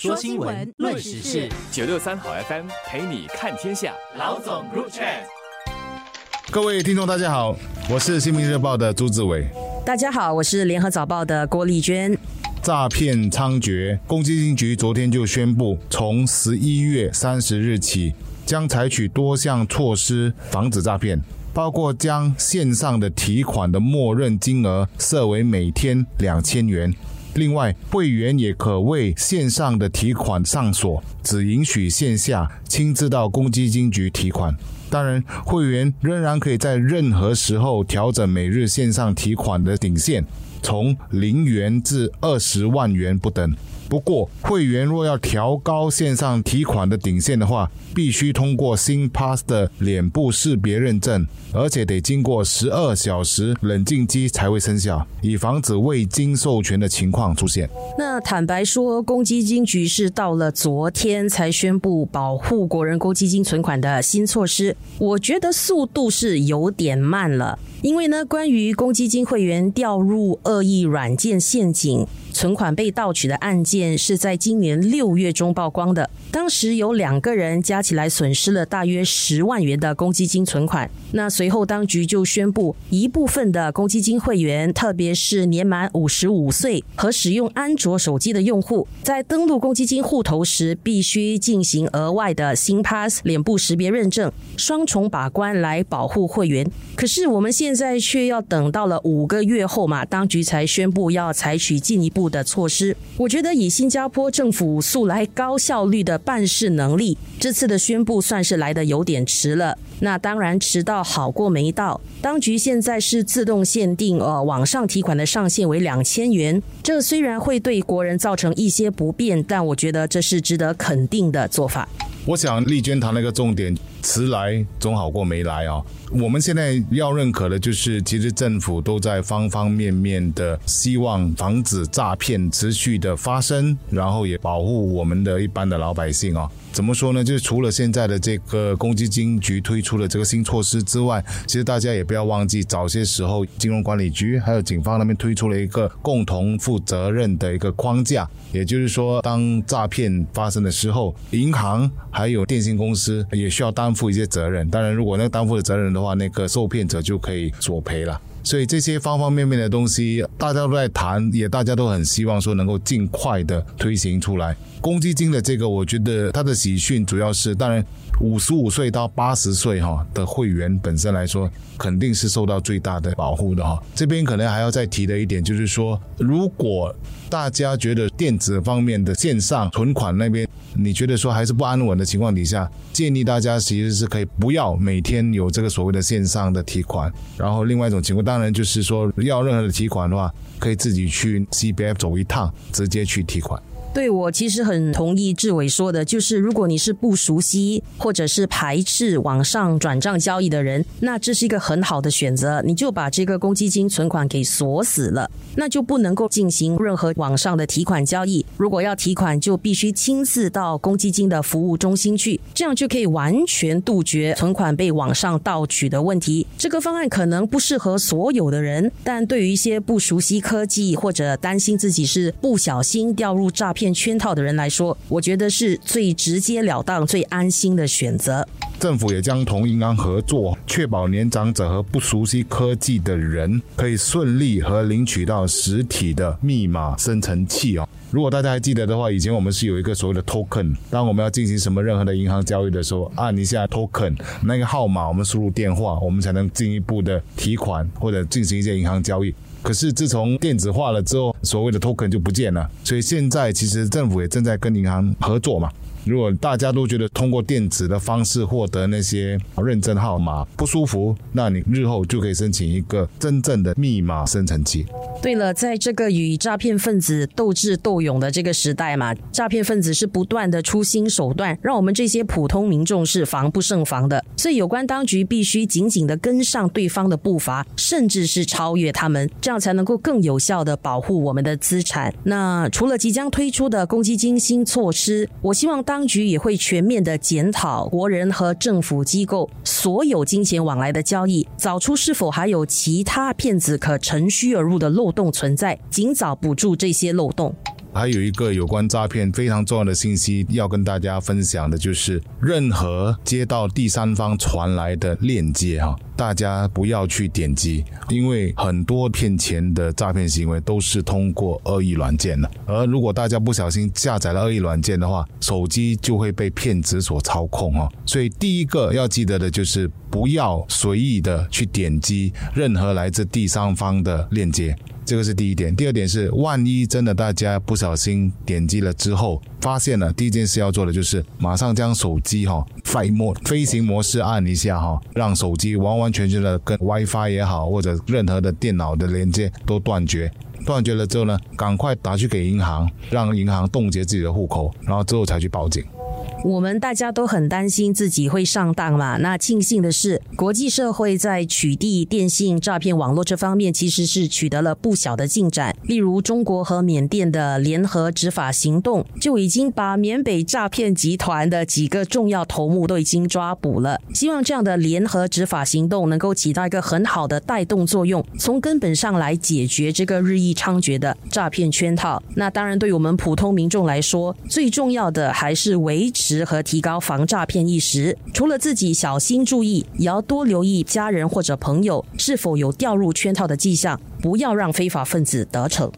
说新闻，论时事，九六三好 FM 陪你看天下。老总入场。各位听众，大家好，我是新民日报的朱志伟。大家好，我是联合早报的郭丽娟。诈骗猖獗，公积金局昨天就宣布，从十一月三十日起，将采取多项措施防止诈骗，包括将线上的提款的默认金额设为每天两千元。另外，会员也可为线上的提款上锁，只允许线下亲自到公积金局提款。当然，会员仍然可以在任何时候调整每日线上提款的顶线，从零元至二十万元不等。不过，会员若要调高线上提款的顶线的话，必须通过新 Pass 的脸部识别认证，而且得经过十二小时冷静期才会生效，以防止未经授权的情况出现。那坦白说，公积金局是到了昨天才宣布保护国人公积金存款的新措施，我觉得速度是有点慢了。因为呢，关于公积金会员掉入恶意软件陷阱。存款被盗取的案件是在今年六月中曝光的，当时有两个人加起来损失了大约十万元的公积金存款。那随后当局就宣布，一部分的公积金会员，特别是年满五十五岁和使用安卓手机的用户，在登录公积金户头时，必须进行额外的新 Pass 脸部识别认证，双重把关来保护会员。可是我们现在却要等到了五个月后嘛，当局才宣布要采取进一步。的措施，我觉得以新加坡政府素来高效率的办事能力，这次的宣布算是来的有点迟了。那当然迟到好过没到。当局现在是自动限定，呃，网上提款的上限为两千元。这虽然会对国人造成一些不便，但我觉得这是值得肯定的做法。我想丽娟谈了一个重点，迟来总好过没来啊。我们现在要认可的就是，其实政府都在方方面面的希望防止诈骗持续的发生，然后也保护我们的一般的老百姓啊。怎么说呢？就是除了现在的这个公积金局推出了这个新措施之外，其实大家也不要忘记，早些时候金融管理局还有警方那边推出了一个共同负责任的一个框架，也就是说，当诈骗发生的时候，银行还有电信公司也需要担负一些责任。当然，如果那个担负的责任的话，那个受骗者就可以索赔了。所以这些方方面面的东西，大家都在谈，也大家都很希望说能够尽快的推行出来。公积金的这个，我觉得它的喜讯主要是，当然五十五岁到八十岁哈的会员本身来说，肯定是受到最大的保护的哈。这边可能还要再提的一点就是说，如果大家觉得电子方面的线上存款那边，你觉得说还是不安稳的情况底下，建议大家其实是可以不要每天有这个所谓的线上的提款。然后另外一种情况，当然就是说要任何的提款的话，可以自己去 CBF 走一趟，直接去提款。对我其实很同意志伟说的，就是如果你是不熟悉或者是排斥网上转账交易的人，那这是一个很好的选择，你就把这个公积金存款给锁死了，那就不能够进行任何网上的提款交易。如果要提款，就必须亲自到公积金的服务中心去，这样就可以完全杜绝存款被网上盗取的问题。这个方案可能不适合所有的人，但对于一些不熟悉科技或者担心自己是不小心掉入诈骗。骗圈套的人来说，我觉得是最直截了当、最安心的选择。政府也将同银行合作，确保年长者和不熟悉科技的人可以顺利和领取到实体的密码生成器哦。如果大家还记得的话，以前我们是有一个所谓的 token，当我们要进行什么任何的银行交易的时候，按一下 token 那个号码，我们输入电话，我们才能进一步的提款或者进行一些银行交易。可是自从电子化了之后，所谓的 token 就不见了，所以现在其实政府也正在跟银行合作嘛。如果大家都觉得通过电子的方式获得那些认证号码不舒服，那你日后就可以申请一个真正的密码生成器。对了，在这个与诈骗分子斗智斗勇的这个时代嘛，诈骗分子是不断的出新手段，让我们这些普通民众是防不胜防的。所以有关当局必须紧紧的跟上对方的步伐，甚至是超越他们，这样才能够更有效的保护我们的资产。那除了即将推出的公积金新措施，我希望当局也会全面的检讨国人和政府机构所有金钱往来的交易，找出是否还有其他骗子可乘虚而入的漏。漏洞存在，尽早补住这些漏洞。还有一个有关诈骗非常重要的信息要跟大家分享的，就是任何接到第三方传来的链接哈，大家不要去点击，因为很多骗钱的诈骗行为都是通过恶意软件的。而如果大家不小心下载了恶意软件的话，手机就会被骗子所操控哦。所以第一个要记得的就是不要随意的去点击任何来自第三方的链接。这个是第一点，第二点是，万一真的大家不小心点击了之后，发现了，第一件事要做的就是马上将手机哈飞模飞行模式按一下哈，让手机完完全全的跟 WiFi 也好或者任何的电脑的连接都断绝，断绝了之后呢，赶快打去给银行，让银行冻结自己的户口，然后之后才去报警。我们大家都很担心自己会上当嘛。那庆幸的是，国际社会在取缔电信诈骗网络这方面其实是取得了不小的进展。例如，中国和缅甸的联合执法行动就已经把缅北诈骗集团的几个重要头目都已经抓捕了。希望这样的联合执法行动能够起到一个很好的带动作用，从根本上来解决这个日益猖獗的诈骗圈套。那当然，对我们普通民众来说，最重要的还是维持。和提高防诈骗意识，除了自己小心注意，也要多留意家人或者朋友是否有掉入圈套的迹象，不要让非法分子得逞。